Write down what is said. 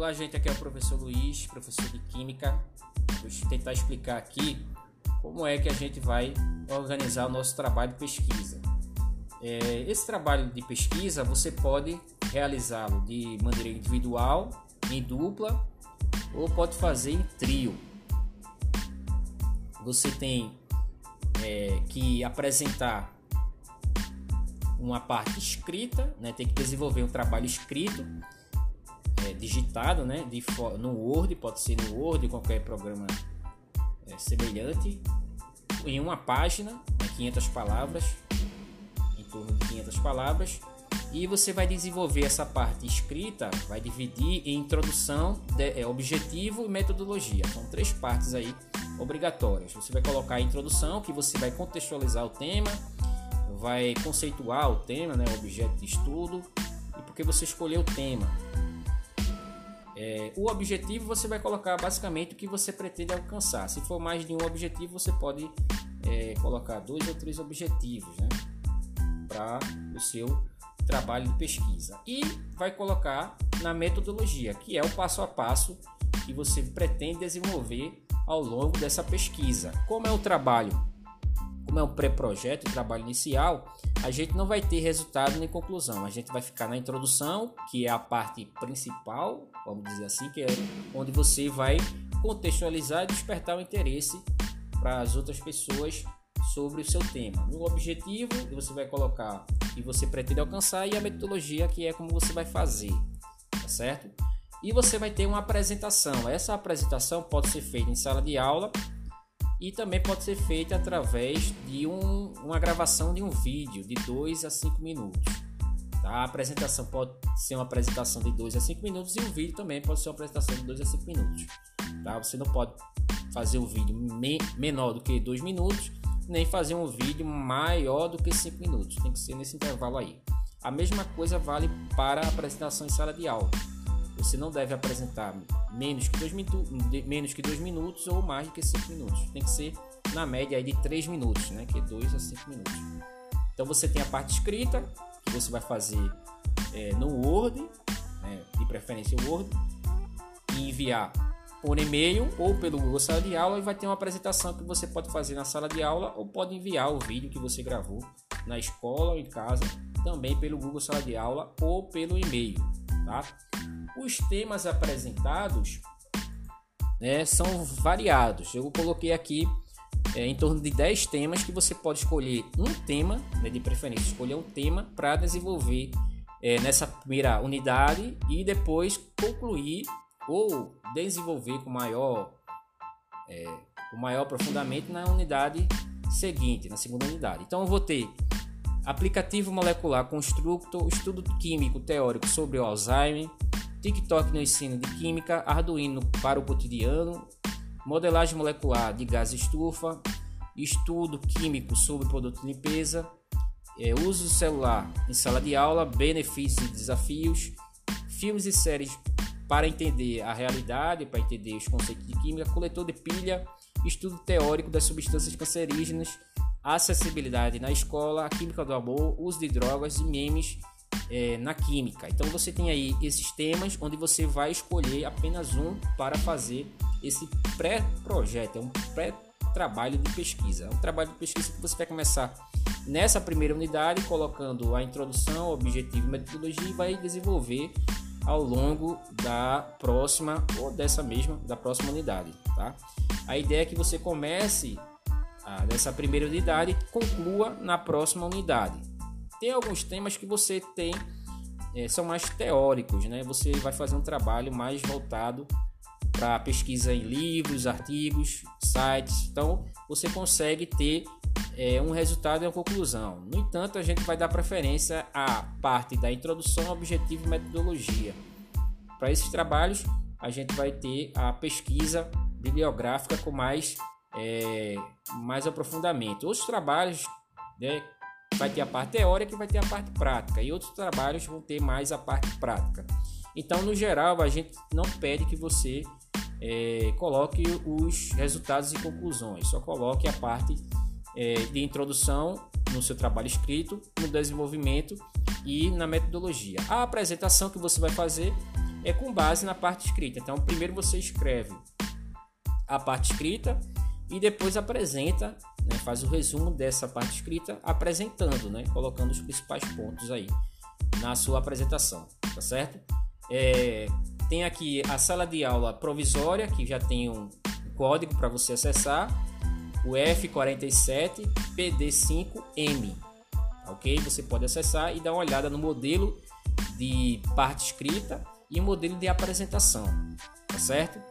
Olá, gente. Aqui é o professor Luiz, professor de Química. Vou tentar explicar aqui como é que a gente vai organizar o nosso trabalho de pesquisa. É, esse trabalho de pesquisa você pode realizá-lo de maneira individual, em dupla ou pode fazer em trio. Você tem é, que apresentar uma parte escrita, né? tem que desenvolver um trabalho escrito, é, digitado, né? De, no Word, pode ser no Word, qualquer programa é, semelhante, em uma página, né? 500 palavras, em torno de 500 palavras, e você vai desenvolver essa parte escrita, vai dividir em introdução, de, é, objetivo e metodologia. São três partes aí obrigatórias. Você vai colocar a introdução, que você vai contextualizar o tema, vai conceituar o tema, né, objeto de estudo e porque você escolheu o tema. É, o objetivo você vai colocar basicamente o que você pretende alcançar. Se for mais de um objetivo, você pode é, colocar dois ou três objetivos né, para o seu trabalho de pesquisa. E vai colocar na metodologia, que é o passo a passo que você pretende desenvolver ao longo dessa pesquisa. Como é o trabalho como é um pré-projeto, um trabalho inicial, a gente não vai ter resultado nem conclusão. A gente vai ficar na introdução, que é a parte principal, vamos dizer assim, que é onde você vai contextualizar e despertar o interesse para as outras pessoas sobre o seu tema. No objetivo, você vai colocar e você pretende alcançar e a metodologia, que é como você vai fazer, tá certo? E você vai ter uma apresentação. Essa apresentação pode ser feita em sala de aula e também pode ser feita através de um, uma gravação de um vídeo de 2 a 5 minutos. Tá? A apresentação pode ser uma apresentação de 2 a 5 minutos e o vídeo também pode ser uma apresentação de 2 a 5 minutos. Tá? Você não pode fazer um vídeo me menor do que 2 minutos, nem fazer um vídeo maior do que 5 minutos. Tem que ser nesse intervalo aí. A mesma coisa vale para a apresentação em sala de aula. Você não deve apresentar menos que dois, dois minutos ou mais do que cinco minutos. Tem que ser na média aí de três minutos, né? Que é dois a cinco minutos. Então você tem a parte escrita que você vai fazer é, no Word, né? de preferência o Word, e enviar por e-mail ou pelo Google Sala de Aula e vai ter uma apresentação que você pode fazer na sala de aula ou pode enviar o vídeo que você gravou na escola ou em casa também pelo Google Sala de Aula ou pelo e-mail, tá? Os temas apresentados né, são variados. Eu coloquei aqui é, em torno de 10 temas que você pode escolher um tema, né, de preferência, escolher um tema para desenvolver é, nessa primeira unidade e depois concluir ou desenvolver com maior, é, com maior aprofundamento na unidade seguinte, na segunda unidade. Então eu vou ter aplicativo molecular constructor, estudo químico teórico sobre o Alzheimer, TikTok no ensino de química, Arduino para o cotidiano, modelagem molecular de gás estufa, estudo químico sobre produto de limpeza, é, uso celular em sala de aula, benefícios e desafios, filmes e séries para entender a realidade, para entender os conceitos de química, coletor de pilha, estudo teórico das substâncias cancerígenas, acessibilidade na escola, a química do amor, uso de drogas e memes é, na química. Então você tem aí esses temas onde você vai escolher apenas um para fazer esse pré-projeto, é um pré-trabalho de pesquisa. É um trabalho de pesquisa que você vai começar nessa primeira unidade, colocando a introdução, objetivo e metodologia e vai desenvolver ao longo da próxima ou dessa mesma da próxima unidade, tá? A ideia é que você comece ah, nessa primeira unidade conclua na próxima unidade. Tem alguns temas que você tem é, são mais teóricos, né? Você vai fazer um trabalho mais voltado para pesquisa em livros, artigos, sites. Então você consegue ter é, um resultado e uma conclusão. No entanto, a gente vai dar preferência à parte da introdução, objetivo e metodologia. Para esses trabalhos, a gente vai ter a pesquisa bibliográfica com mais, é, mais aprofundamento. Outros trabalhos né, vai ter a parte teórica e vai ter a parte prática. E outros trabalhos vão ter mais a parte prática. Então, no geral, a gente não pede que você é, coloque os resultados e conclusões, só coloque a parte é, de introdução no seu trabalho escrito, no desenvolvimento e na metodologia. A apresentação que você vai fazer é com base na parte escrita. Então, primeiro você escreve a parte escrita e depois apresenta, né, faz o resumo dessa parte escrita, apresentando, né, colocando os principais pontos aí na sua apresentação, tá certo? É, tem aqui a sala de aula provisória, que já tem um código para você acessar, o F47 PD5M, ok? Você pode acessar e dar uma olhada no modelo de parte escrita e modelo de apresentação, tá certo?